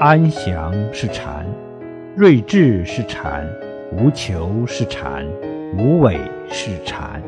安详是禅睿智是禅无求是禅无为是禅。